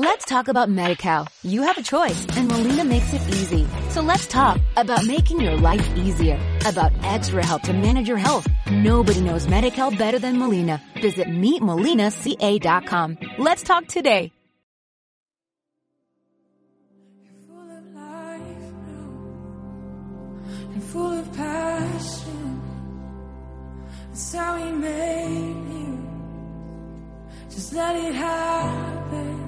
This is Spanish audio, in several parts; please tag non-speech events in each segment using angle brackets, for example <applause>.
Let's talk about MediCal. You have a choice and Molina makes it easy. So let's talk about making your life easier, about extra help to manage your health. Nobody knows MediCal better than Molina. Visit meetmolinaca.com. Let's talk today. full of passion. That's how he made you. Just let it happen.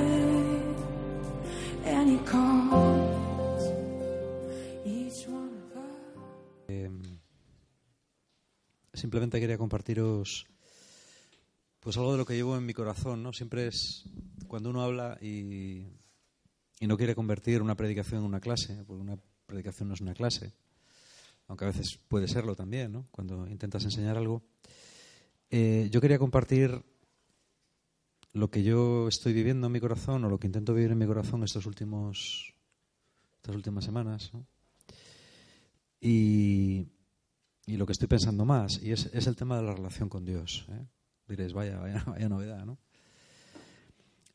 Simplemente quería compartiros pues algo de lo que llevo en mi corazón, ¿no? Siempre es cuando uno habla y, no quiere convertir una predicación en una clase, porque una predicación no es una clase, aunque a veces puede serlo también, ¿no? Cuando intentas enseñar algo. Eh, yo quería compartir lo que yo estoy viviendo en mi corazón o lo que intento vivir en mi corazón estos últimos estas últimas semanas, y lo que estoy pensando más, y es, es el tema de la relación con Dios. ¿eh? Diréis, vaya, vaya, <laughs> vaya novedad, ¿no?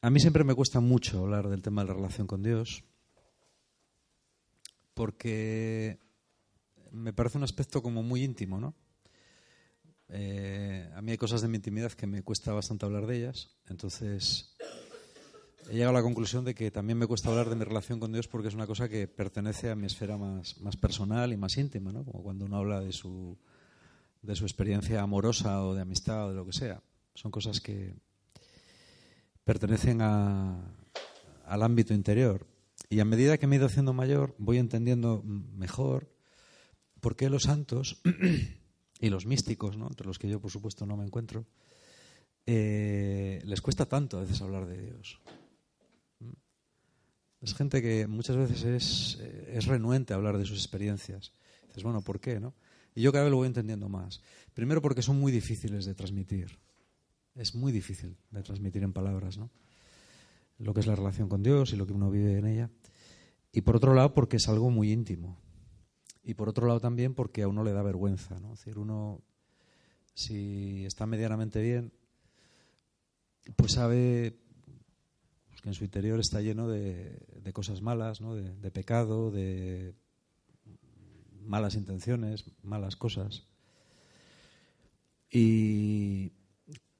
A mí siempre me cuesta mucho hablar del tema de la relación con Dios, porque me parece un aspecto como muy íntimo, ¿no? Eh, a mí hay cosas de mi intimidad que me cuesta bastante hablar de ellas, entonces he llegado a la conclusión de que también me cuesta hablar de mi relación con Dios porque es una cosa que pertenece a mi esfera más, personal y más íntima, ¿no? Como cuando uno habla de su, de su experiencia amorosa o de amistad o de lo que sea. Son cosas que pertenecen a, al ámbito interior. Y a medida que me he ido haciendo mayor, voy entendiendo mejor por qué los santos <clears throat> y los místicos, ¿no? entre los que yo, por supuesto, no me encuentro, eh, les cuesta tanto a veces hablar de Dios. Es gente que muchas veces es, eh, es renuente a hablar de sus experiencias. Dices, bueno, ¿por qué? No? Y yo cada vez lo voy entendiendo más. Primero porque son muy difíciles de transmitir. Es muy difícil de transmitir en palabras, ¿no? Lo que es la relación con Dios y lo que uno vive en ella. Y por otro lado porque es algo muy íntimo. Y por otro lado también porque a uno le da vergüenza, ¿no? Es decir, uno, si está medianamente bien, pues sabe en su interior está lleno de, cosas malas, ¿no? de, de pecado, de malas intenciones, malas cosas. Y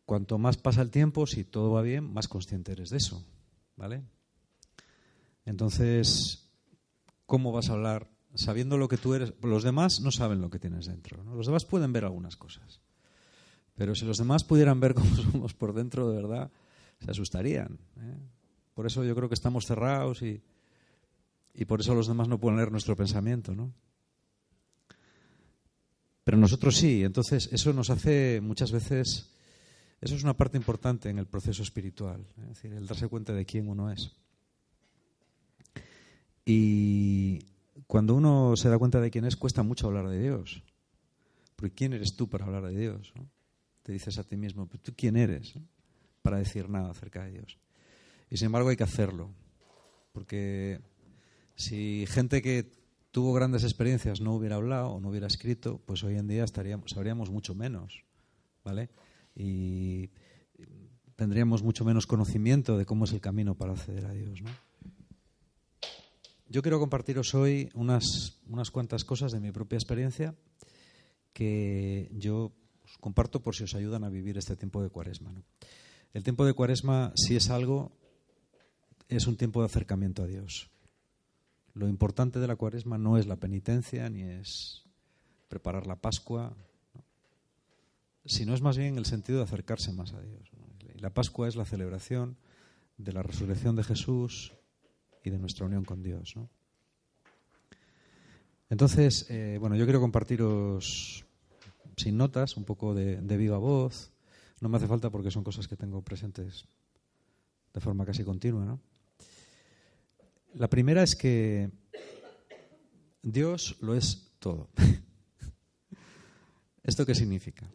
cuanto más pasa el tiempo, si todo va bien, más consciente eres de eso, ¿vale? Entonces, ¿cómo vas a hablar sabiendo lo que tú eres? Los demás no saben lo que tienes dentro, ¿no? Los demás pueden ver algunas cosas. Pero si los demás pudieran ver <laughs> cómo somos por dentro, de verdad, se asustarían. ¿eh? Por eso yo creo que estamos cerrados y, y por eso los demás no pueden leer nuestro pensamiento, ¿no? Pero nosotros sí, entonces eso nos hace muchas veces, eso es una parte importante en el proceso espiritual, ¿eh? es decir, el darse cuenta de quién uno es. Y cuando uno se da cuenta de quién es, cuesta mucho hablar de Dios. Porque ¿quién eres tú para hablar de Dios? Te dices a ti mismo, ¿tú quién eres para decir nada acerca de Dios? Y sin embargo hay que hacerlo. Porque si gente que tuvo grandes experiencias no hubiera hablado o no hubiera escrito, pues hoy en día estaríamos, sabríamos mucho menos, ¿vale? Y tendríamos mucho menos conocimiento de cómo es el camino para acceder a Dios, ¿no? Yo quiero compartiros hoy unas, unas cuantas cosas de mi propia experiencia que yo comparto por si os ayudan a vivir este tiempo de cuaresma. ¿no? El tiempo de cuaresma, si es algo, es un tiempo de acercamiento a Dios. Lo importante de la cuaresma no es la penitencia ni es preparar la Pascua, ¿no? sino es más bien el sentido de acercarse más a Dios. Y la Pascua es la celebración de la resurrección de Jesús y de nuestra unión con Dios. Entonces, eh, bueno, yo quiero compartiros sin notas, un poco de, de, viva voz. No me hace falta porque son cosas que tengo presentes de forma casi continua. ¿no? La primera es que Dios lo es todo. <laughs> ¿Esto qué significa?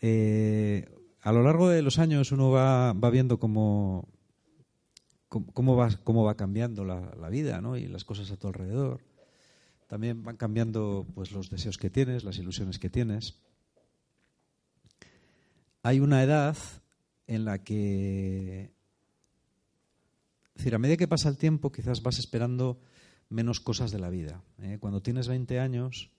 Eh, a lo largo de los años uno va, viendo cómo, cómo, va, cómo va cambiando la, vida ¿no? y las cosas a tu alrededor. También van cambiando pues, los deseos que tienes, las ilusiones que tienes. Hay una edad en la que es decir, a medida que pasa el tiempo, quizás vas esperando menos cosas de la vida. ¿eh? Cuando tienes 20 años,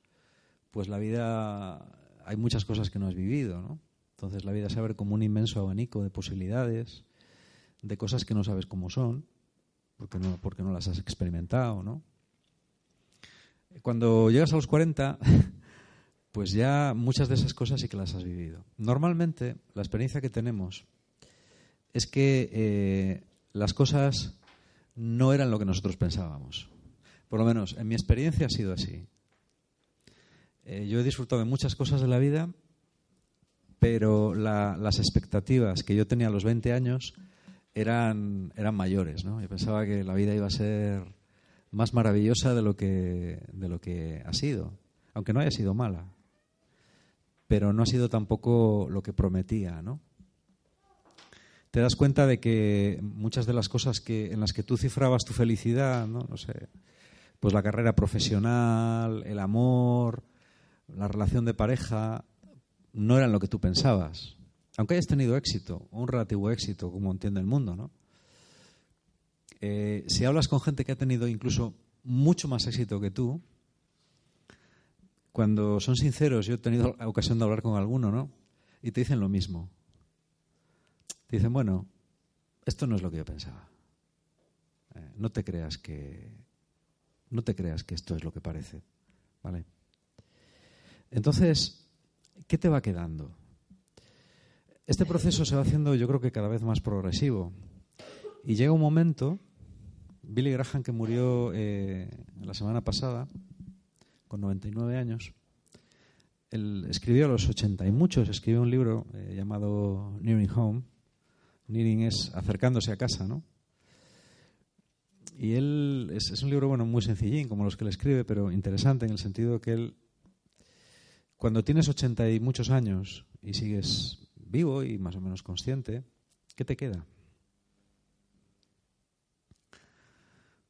pues la vida hay muchas cosas que no has vivido, ¿no? Entonces la vida se abre como un inmenso abanico de posibilidades, de cosas que no sabes cómo son, porque no, porque no las has experimentado, ¿no? Cuando llegas a los 40, <laughs> pues ya muchas de esas cosas sí que las has vivido. Normalmente, la experiencia que tenemos es que eh, las cosas no eran lo que nosotros pensábamos. Por lo menos en mi experiencia ha sido así. Eh, yo he disfrutado de muchas cosas de la vida, pero las expectativas que yo tenía a los 20 años eran, eran mayores. ¿no? Yo pensaba que la vida iba a ser más maravillosa de lo que, de lo que ha sido, aunque no haya sido mala. Pero no ha sido tampoco lo que prometía, ¿no? Te das cuenta de que muchas de las cosas que, en las que tú cifrabas tu felicidad, ¿no? no sé, pues la carrera profesional, el amor, la relación de pareja, no eran lo que tú pensabas. Aunque hayas tenido éxito, un relativo éxito, como entiende el mundo, ¿no? Eh, si hablas con gente que ha tenido incluso mucho más éxito que tú, cuando son sinceros, yo he tenido ocasión de hablar con alguno, ¿no? Y te dicen lo mismo dicen, bueno, esto no es lo que yo pensaba. Eh, no te creas que no te creas que esto es lo que parece, ¿vale? Entonces, ¿qué te va quedando? Este proceso se va haciendo, yo creo que cada vez más progresivo. Y llega un momento, Billy Graham, que murió eh, la semana pasada, con 99 años, él escribió a los 80 y muchos, escribió un libro eh, llamado Nearing Home, Nearing es acercándose a casa, ¿no? Y él es, un libro, bueno, muy sencillín, como los que le escribe, pero interesante en el sentido que él, cuando tienes ochenta y muchos años y sigues vivo y más o menos consciente, ¿qué te queda?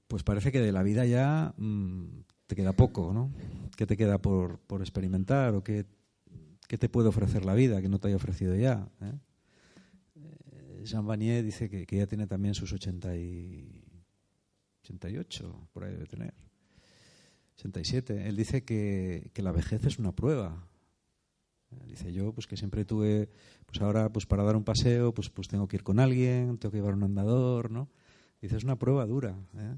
Pues parece que de la vida ya mm, te queda poco, ¿no? ¿Qué te queda por, experimentar o qué, qué, te puede ofrecer la vida que no te haya ofrecido ya? ¿eh? Jean Vanier dice que, ya tiene también sus 80 y 88, por ahí debe tener. 87. Él dice que, la vejez es una prueba. Dice yo, pues que siempre tuve, pues ahora, pues para dar un paseo, pues, pues tengo que ir con alguien, tengo que llevar un andador, ¿no? Dice, es una prueba dura. ¿eh?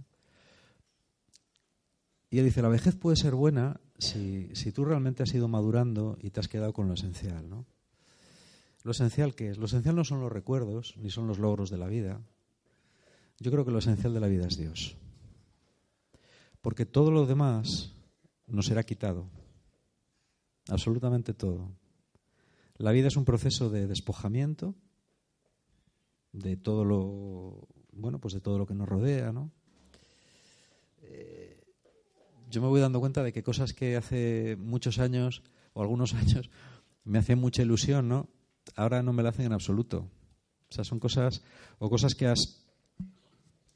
Y él dice, la vejez puede ser buena si, si tú realmente has ido madurando y te has quedado con lo esencial, ¿no? ¿Lo esencial qué es? Lo esencial no son los recuerdos, ni son los logros de la vida. Yo creo que lo esencial de la vida es Dios. Porque todo lo demás nos será quitado. Absolutamente todo. La vida es un proceso de despojamiento de todo lo bueno, pues de todo lo que nos rodea, ¿no? Eh, yo me voy dando cuenta de que cosas que hace muchos años o algunos <laughs> años me hacían mucha ilusión, ¿no? Ahora no me la hacen en absoluto. O sea, son cosas o cosas que has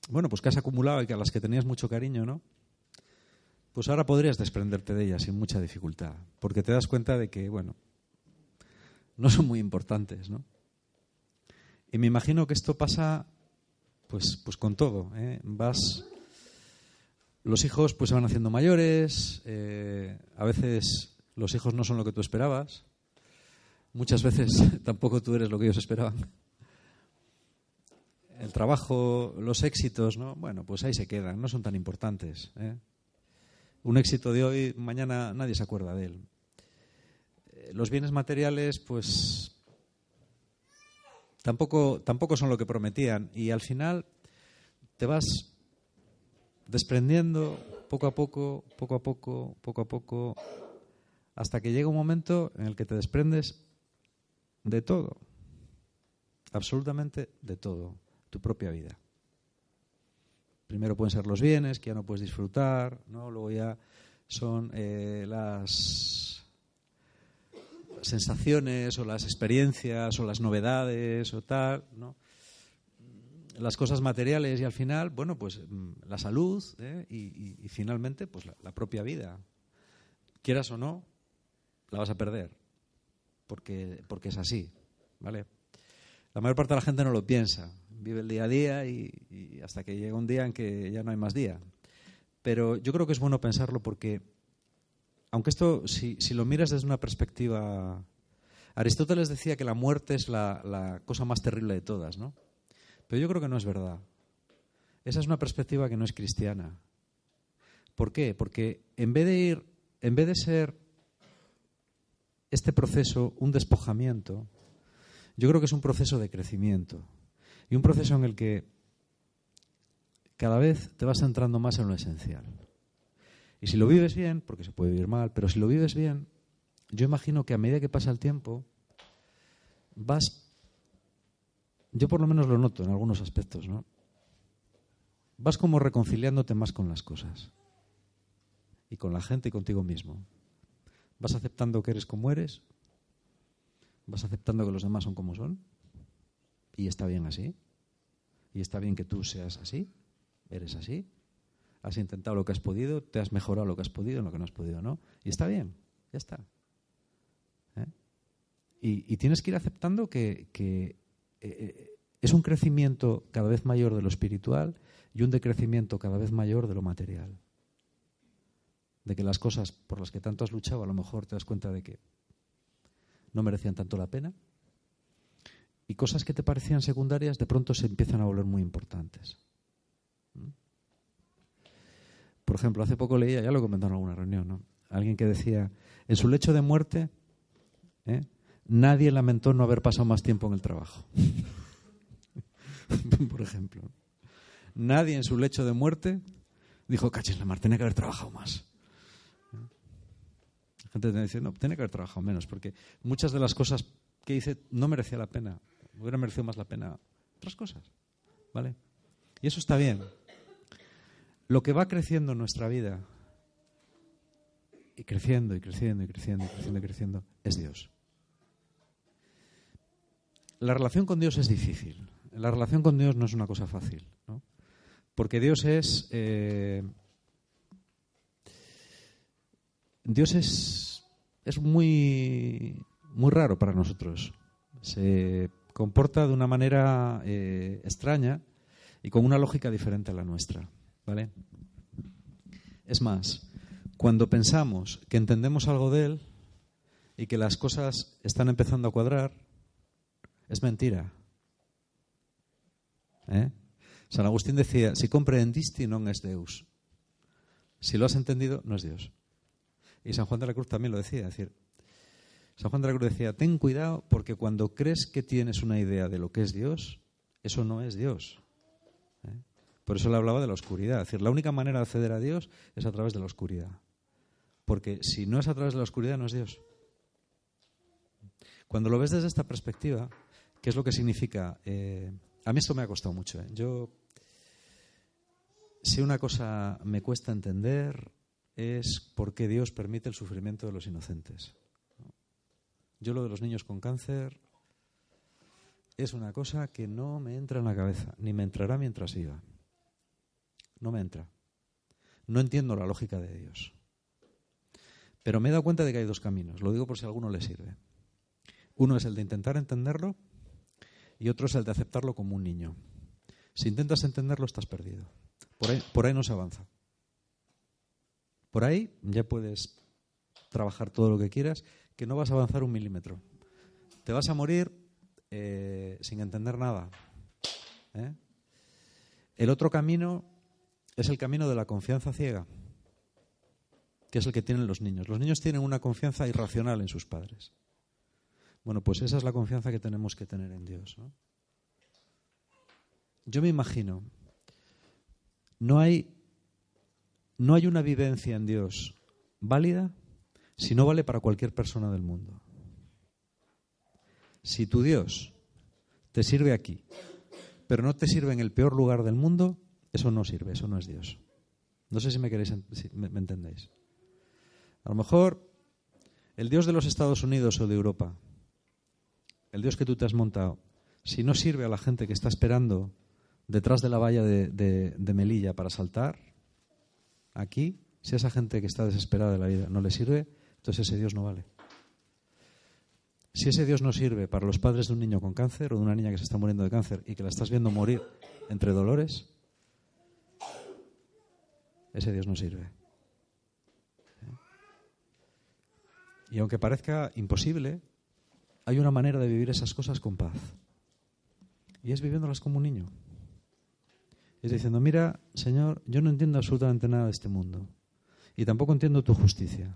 bueno, pues que has acumulado y que a las que tenías mucho cariño, ¿no? Pues ahora podrías desprenderte de ellas sin mucha dificultad, porque te das cuenta de que, bueno, no son muy importantes, ¿no? Y me imagino que esto pasa, pues, pues con todo. ¿eh? Vas, los hijos, pues se van haciendo mayores. Eh, a veces los hijos no son lo que tú esperabas muchas veces <laughs> tampoco tú eres lo que ellos esperaban. El trabajo, los éxitos, ¿no? Bueno, pues ahí se quedan, no son tan importantes. ¿eh? Un éxito de hoy, mañana nadie se acuerda de él. Eh, los bienes materiales, pues tampoco, tampoco son lo que prometían. Y al final te vas desprendiendo poco a poco, poco a poco, poco a poco, hasta que llega un momento en el que te desprendes de todo, absolutamente de todo, tu propia vida. Primero pueden ser los bienes que ya no puedes disfrutar, ¿no? Luego ya son eh, las sensaciones o las experiencias o las novedades o tal, ¿no? las cosas materiales y al final, bueno, pues mm, la salud ¿eh? y, finalmente pues la, propia vida. Quieras o no, la vas a perder porque, porque es así, ¿vale? La mayor parte de la gente no lo piensa, vive el día a día y, hasta que llega un día en que ya no hay más día. Pero yo creo que es bueno pensarlo porque, aunque esto, si, si lo miras desde una perspectiva... Aristóteles decía que la muerte es la, la cosa más terrible de todas, ¿no? Pero yo creo que no es verdad. Esa es una perspectiva que no es cristiana. ¿Por qué? Porque en vez de ir, en vez de ser este proceso un despojamiento, yo creo que es un proceso de crecimiento y un proceso en el que cada vez te vas centrando más en lo esencial. Y si lo vives bien, porque se puede vivir mal, pero si lo vives bien, yo imagino que a medida que pasa el tiempo, vas yo por lo menos lo noto en algunos aspectos, ¿no? Vas como reconciliándote más con las cosas. Y con la gente y contigo mismo. Vas aceptando que eres como eres. Vas aceptando que los demás son como son. Y está bien así. Y está bien que tú seas así. Eres así. Has intentado lo que has podido, te has mejorado lo que has podido, lo que no has podido, ¿no? Y está bien, ya está. ¿Eh? Y, tienes que ir aceptando que, que eh, es un crecimiento cada vez mayor de lo espiritual y un decrecimiento cada vez mayor de lo material. De que las cosas por las que tanto has luchado a lo mejor te das cuenta de que no merecían tanto la pena y cosas que te parecían secundarias de pronto se empiezan a volver muy importantes. ¿Mm? Por ejemplo, hace poco leía, ya lo he comentado en alguna reunión, ¿no? alguien que decía, en su lecho de muerte, ¿eh? nadie lamentó no haber pasado más tiempo en el trabajo. <laughs> Por ejemplo. Nadie en su lecho de muerte dijo, cachis la mar, tenía que haber trabajado más. Gente dice, no, tiene que haber trabajado menos, porque muchas de las cosas que hice no merecía la pena. Hubiera merecido más la pena otras cosas. ¿Vale? Y eso está bien. Lo que va creciendo en nuestra vida, y creciendo, y creciendo, y creciendo, y creciendo, y creciendo, es Dios la relación con Dios es difícil. La relación con Dios no es una cosa fácil, ¿no? Porque Dios es. Eh, Dios es, es muy, muy raro para nosotros. Se comporta de una manera eh, extraña y con una lógica diferente a la nuestra. ¿vale? Es más, cuando pensamos que entendemos algo de Él y que las cosas están empezando a cuadrar, es mentira. ¿Eh? San Agustín decía, si comprendiste no es Deus. Si lo has entendido, no es Dios. Y San Juan de la Cruz también lo decía. decir, San Juan de la Cruz decía, ten cuidado porque cuando crees que tienes una idea de lo que es Dios, eso no es Dios. ¿Eh? Por eso le hablaba de la oscuridad. Es decir, la única manera de acceder a Dios es a través de la oscuridad. Porque si no es a través de la oscuridad, no es Dios. Cuando lo ves desde esta perspectiva, ¿Qué es lo que significa? Eh, a mí esto me ha costado mucho. ¿eh? Yo, si una cosa me cuesta entender es por qué Dios permite el sufrimiento de los inocentes. Yo lo de los niños con cáncer es una cosa que no me entra en la cabeza, ni me entrará mientras viva. No me entra. No entiendo la lógica de Dios. Pero me he dado cuenta de que hay dos caminos. Lo digo por si a alguno le sirve. Uno es el de intentar entenderlo y otro es el de aceptarlo como un niño. Si intentas entenderlo, estás perdido. Por ahí, por ahí no se avanza. Por ahí ya puedes trabajar todo lo que quieras, que no vas a avanzar un milímetro. Te vas a morir eh, sin entender nada. ¿eh? El otro camino es el camino de la confianza ciega, que es el que tienen los niños. Los niños tienen una confianza irracional en sus padres. Bueno, pues esa es la confianza que tenemos que tener en Dios. Yo me imagino, no hay, no hay una vivencia en Dios válida si no vale para cualquier persona del mundo. Si tu Dios te sirve aquí, pero no te sirve en el peor lugar del mundo, Eso no sirve, eso no es Dios. No sé si me queréis, me, entendéis. A lo mejor el Dios de los Estados Unidos o de Europa, el Dios que tú te has montado, si no sirve a la gente que está esperando detrás de la valla de Melilla para saltar, aquí, si a esa gente que está desesperada de la vida no le sirve, entonces ese Dios no vale. Si ese Dios no sirve para los padres de un niño con cáncer o de una niña que se está muriendo de cáncer y que la estás viendo morir entre dolores, ese Dios no sirve. Y aunque parezca imposible, hay una manera de vivir esas cosas con paz. Y es viviéndolas como un niño. Es diciendo, mira, Señor, yo no entiendo absolutamente nada de este mundo. Y tampoco entiendo tu justicia.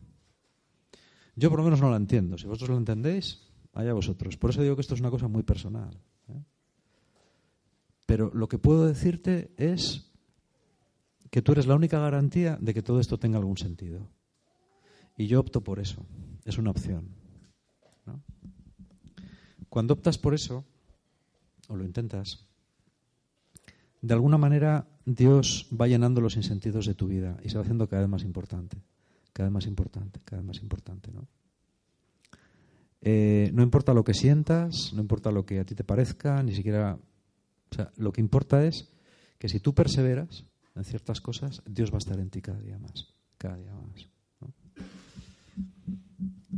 Yo por lo menos no la entiendo. Si vosotros lo entendéis, allá vosotros. Por eso digo que esto es una cosa muy personal. ¿eh? Pero lo que puedo decirte es que tú eres la única garantía de que todo esto tenga algún sentido. Y yo opto por eso. Es una opción. Cuando optas por eso, o lo intentas, de alguna manera Dios va llenando los insentidos de tu vida y se va haciendo cada vez más importante, cada vez más importante, cada vez más importante. ¿no? Eh, no importa lo que sientas, no importa lo que a ti te parezca, ni siquiera... O sea, lo que importa es que si tú perseveras en ciertas cosas, Dios va a estar en ti cada día más, cada día más.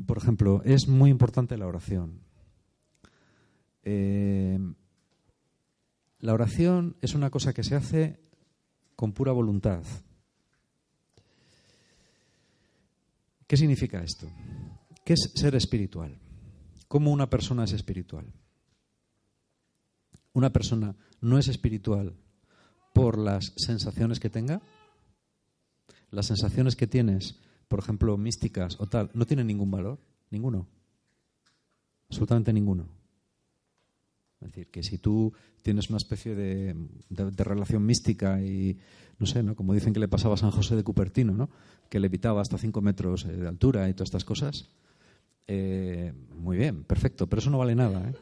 Por ejemplo, es muy importante la oración. Eh, la oración es una cosa que se hace con pura voluntad. ¿Qué significa esto? ¿Qué es ser espiritual? ¿Cómo una persona es espiritual? Una persona no es espiritual por las sensaciones que tenga. Las sensaciones que tienes, por ejemplo, místicas o tal, no tienen ningún valor, ninguno. Absolutamente ninguno. Es decir, que si tú tienes una especie de, relación mística y, no sé, ¿no? como dicen que le pasaba a San José de Cupertino, ¿no? que levitaba hasta 5 metros eh, de altura y todas estas cosas, eh, muy bien, perfecto, pero eso no vale nada. ¿eh?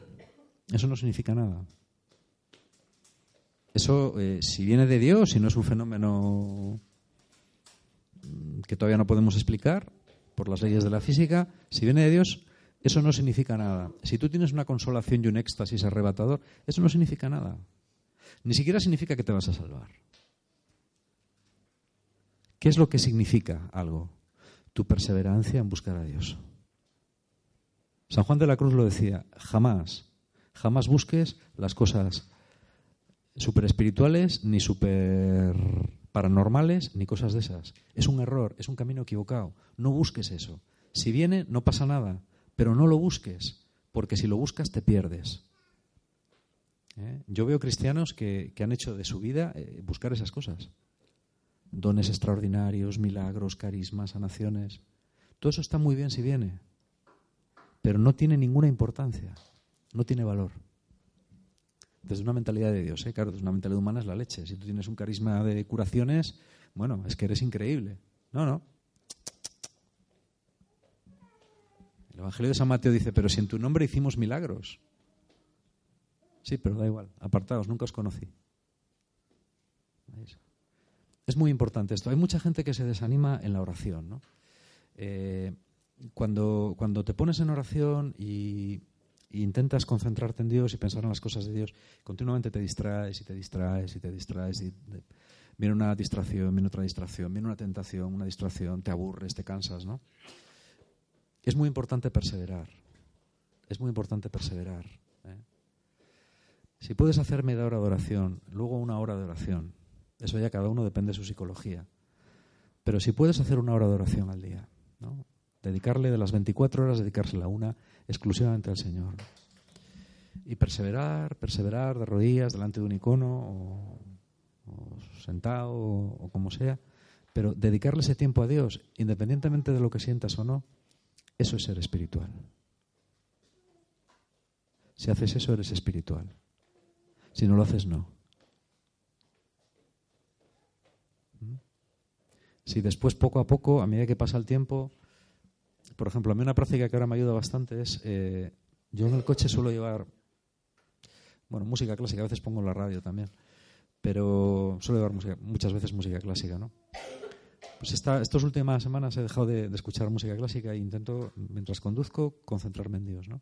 Eso no significa nada. Eso, si viene de Dios, si no es un fenómeno mm, que todavía no podemos explicar por las leyes de la física, si viene de Dios, eso no significa nada. Si tú tienes una consolación y un éxtasis arrebatador, eso no significa nada. Ni siquiera significa que te vas a salvar. ¿Qué es lo que significa algo? Tu perseverancia en buscar a Dios. San Juan de la Cruz lo decía, jamás, jamás busques las cosas super espirituales, ni super paranormales, ni cosas de esas. Es un error, es un camino equivocado. No busques eso. Si viene, no pasa nada, pero no lo busques, porque si lo buscas te pierdes. ¿Eh? Yo veo cristianos que, que han hecho de su vida eh, buscar esas cosas. Dones extraordinarios, milagros, carismas, sanaciones. Todo eso está muy bien si viene, pero no tiene ninguna importancia, no tiene valor desde una mentalidad de Dios, ¿eh? claro, desde una mentalidad humana es la leche. Si tú tienes un carisma de curaciones, bueno, es que eres increíble. No, no. El Evangelio de San Mateo dice, pero si en tu nombre hicimos milagros. Sí, pero da igual, apartaos, nunca os conocí. Es muy importante esto. Hay mucha gente que se desanima en la oración, ¿no? Eh, cuando, cuando te pones en oración y, intentas concentrarte en Dios y pensar en las cosas de Dios, continuamente te distraes y te distraes y te distraes. Y de- viene una distracción, viene otra distracción, viene una tentación, una distracción, te aburres, te cansas, ¿no? Es muy importante perseverar. Es muy importante perseverar. ¿eh? Si puedes hacer media hora de oración, luego una hora de oración, eso ya cada uno depende de su psicología. Pero si puedes hacer una hora de oración al día, ¿no? dedicarle de las 24 horas, dedicársela una exclusivamente al Señor. Y perseverar, perseverar de rodillas delante de un icono o, sentado o como sea, pero dedicarle ese tiempo a Dios, independientemente de lo que sientas o no, eso es ser espiritual. Si haces eso, eres espiritual. Si no lo haces, no. ¿Mm? Si después, poco a poco, a medida que pasa el tiempo, por ejemplo, a mí una práctica que ahora me ayuda bastante es, eh, yo en el coche suelo llevar, bueno, música clásica, a veces pongo la radio también, pero suelo llevar música, muchas veces música clásica, ¿no? Pues esta, estas últimas semanas he dejado de, escuchar música clásica e intento, mientras conduzco, concentrarme en Dios, ¿no?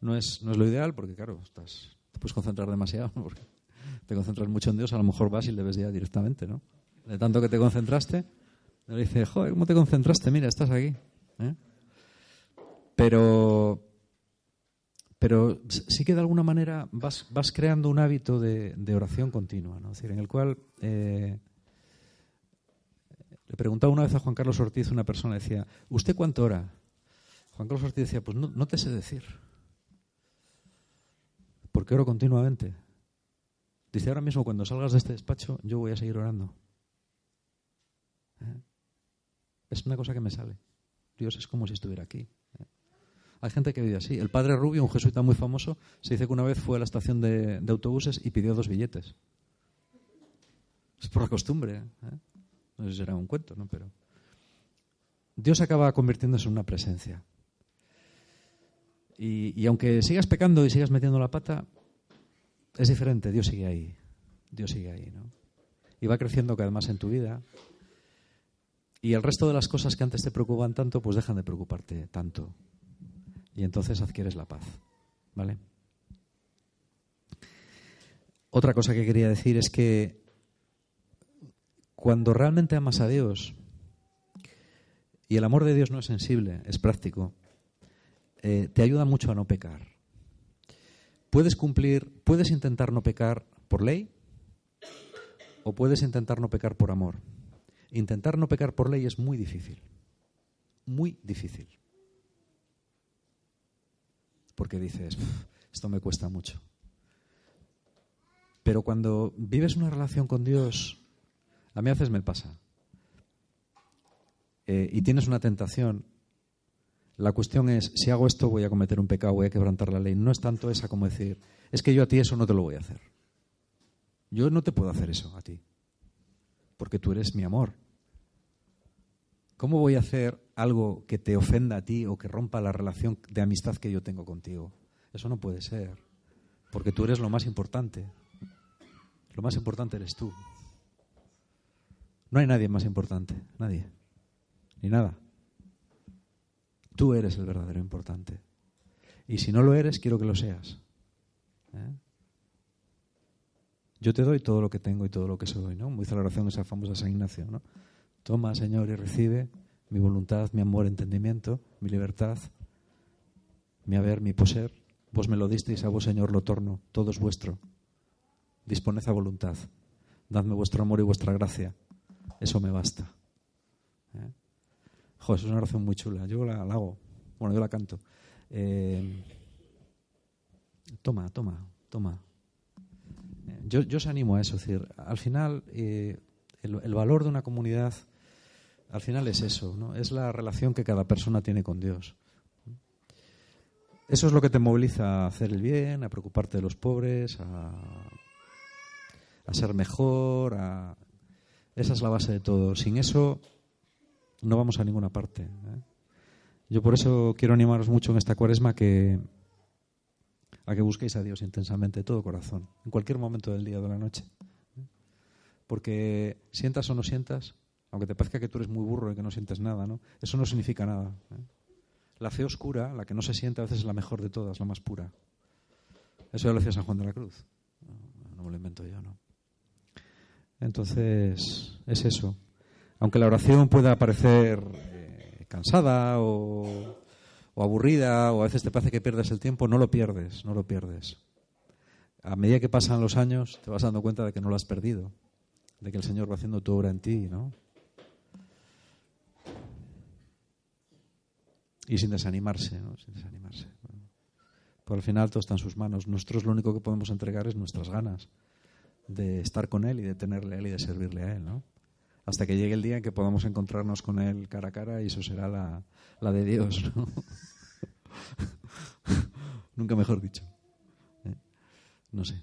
No es, no es lo ideal porque, claro, estás, te puedes concentrar demasiado <laughs> porque te concentras mucho en Dios, a lo mejor vas y le ves ya directamente, ¿no? De tanto que te concentraste, le dice, joder, ¿cómo te concentraste? Mira, estás aquí. ¿eh? Pero, pero sí que de alguna manera vas, vas creando un hábito de, de oración continua, ¿no? Es decir, en el cual... Eh, le preguntaba una vez a Juan Carlos Ortiz, una persona decía, ¿usted cuánto ora? Juan Carlos Ortiz decía, pues no, te sé decir. Porque oro continuamente. Dice, ahora mismo cuando salgas de este despacho, yo voy a seguir orando. ¿Eh? Es una cosa que me sale. Dios es como si estuviera aquí. ¿Eh? Hay gente que vive así. El padre Rubio, un jesuita muy famoso, se dice que una vez fue a la estación de, de autobuses y pidió dos billetes. Es por la costumbre. ¿eh? No sé si será un cuento, ¿no? Pero Dios acaba convirtiéndose en una presencia. Y, y, aunque sigas pecando y sigas metiendo la pata, es diferente. Dios sigue ahí. Dios sigue ahí, ¿no? Y va creciendo cada más en tu vida. Y el resto de las cosas que antes te preocupan tanto, pues dejan de preocuparte tanto. Y entonces adquieres la paz. ¿Vale? Otra cosa que quería decir es que cuando realmente amas a Dios, y el amor de Dios no es sensible, es práctico, eh, te ayuda mucho a no pecar. Puedes cumplir, puedes intentar no pecar por ley o puedes intentar no pecar por amor. Intentar no pecar por ley es muy difícil, muy difícil. Porque dices, esto me cuesta mucho. Pero cuando vives una relación con Dios a mí a veces me pasa. Eh, y tienes una tentación. La cuestión es, si hago esto voy a cometer un pecado, voy a quebrantar la ley. No es tanto esa como decir, es que yo a ti eso no te lo voy a hacer. Yo no te puedo hacer eso a ti, porque tú eres mi amor. ¿Cómo voy a hacer algo que te ofenda a ti o que rompa la relación de amistad que yo tengo contigo? Eso no puede ser, porque tú eres lo más importante. Lo más importante eres tú. No hay nadie más importante, nadie, ni nada. Tú eres el verdadero importante. Y si no lo eres, quiero que lo seas. ¿Eh? Yo te doy todo lo que tengo y todo lo que soy, ¿no? Muy dice la oración esa famosa San Ignacio, ¿no? Toma, Señor, y recibe mi voluntad, mi amor, entendimiento, mi libertad, mi haber, mi poseer. Vos me lo disteis, a vos, Señor, lo torno, todo es vuestro. Disponed a voluntad. Dadme vuestro amor y vuestra gracia eso me basta. ¿Eh? Joder, es una oración muy chula. Yo la, hago. Bueno, yo la canto. Eh, toma, toma, toma. Eh, yo, yo os animo a eso. Es decir, al final, el, el, valor de una comunidad, al final es eso, ¿no? Es la relación que cada persona tiene con Dios. Eso es lo que te moviliza a hacer el bien, a preocuparte de los pobres, a, a ser mejor, a esa es la base de todo. Sin eso no vamos a ninguna parte. ¿eh? Yo por eso quiero animaros mucho en esta cuaresma que, a que busquéis a Dios intensamente, de todo corazón, en cualquier momento del día o de la noche. ¿eh? Porque sientas o no sientas, aunque te parezca que tú eres muy burro y que no sientes nada, ¿no? eso no significa nada. ¿eh? La fe oscura, la que no se siente, a veces es la mejor de todas, la más pura. Eso ya lo decía San Juan de la Cruz. No, no me lo invento yo, ¿no? Entonces, es eso. Aunque la oración pueda parecer eh, cansada o, aburrida, o a veces te parece que pierdes el tiempo, no lo pierdes, no lo pierdes. A medida que pasan los años, te vas dando cuenta de que no lo has perdido, de que el Señor va haciendo tu obra en ti, ¿no? Y sin desanimarse, ¿no? Sin desanimarse. Por al final todo está en sus manos. Nosotros lo único que podemos entregar es nuestras ganas de estar con Él y de tenerle a Él y de servirle a Él, ¿no? Hasta que llegue el día en que podamos encontrarnos con Él cara a cara y eso será la, la de Dios, ¿no? <laughs> Nunca mejor dicho. ¿Eh? No sé.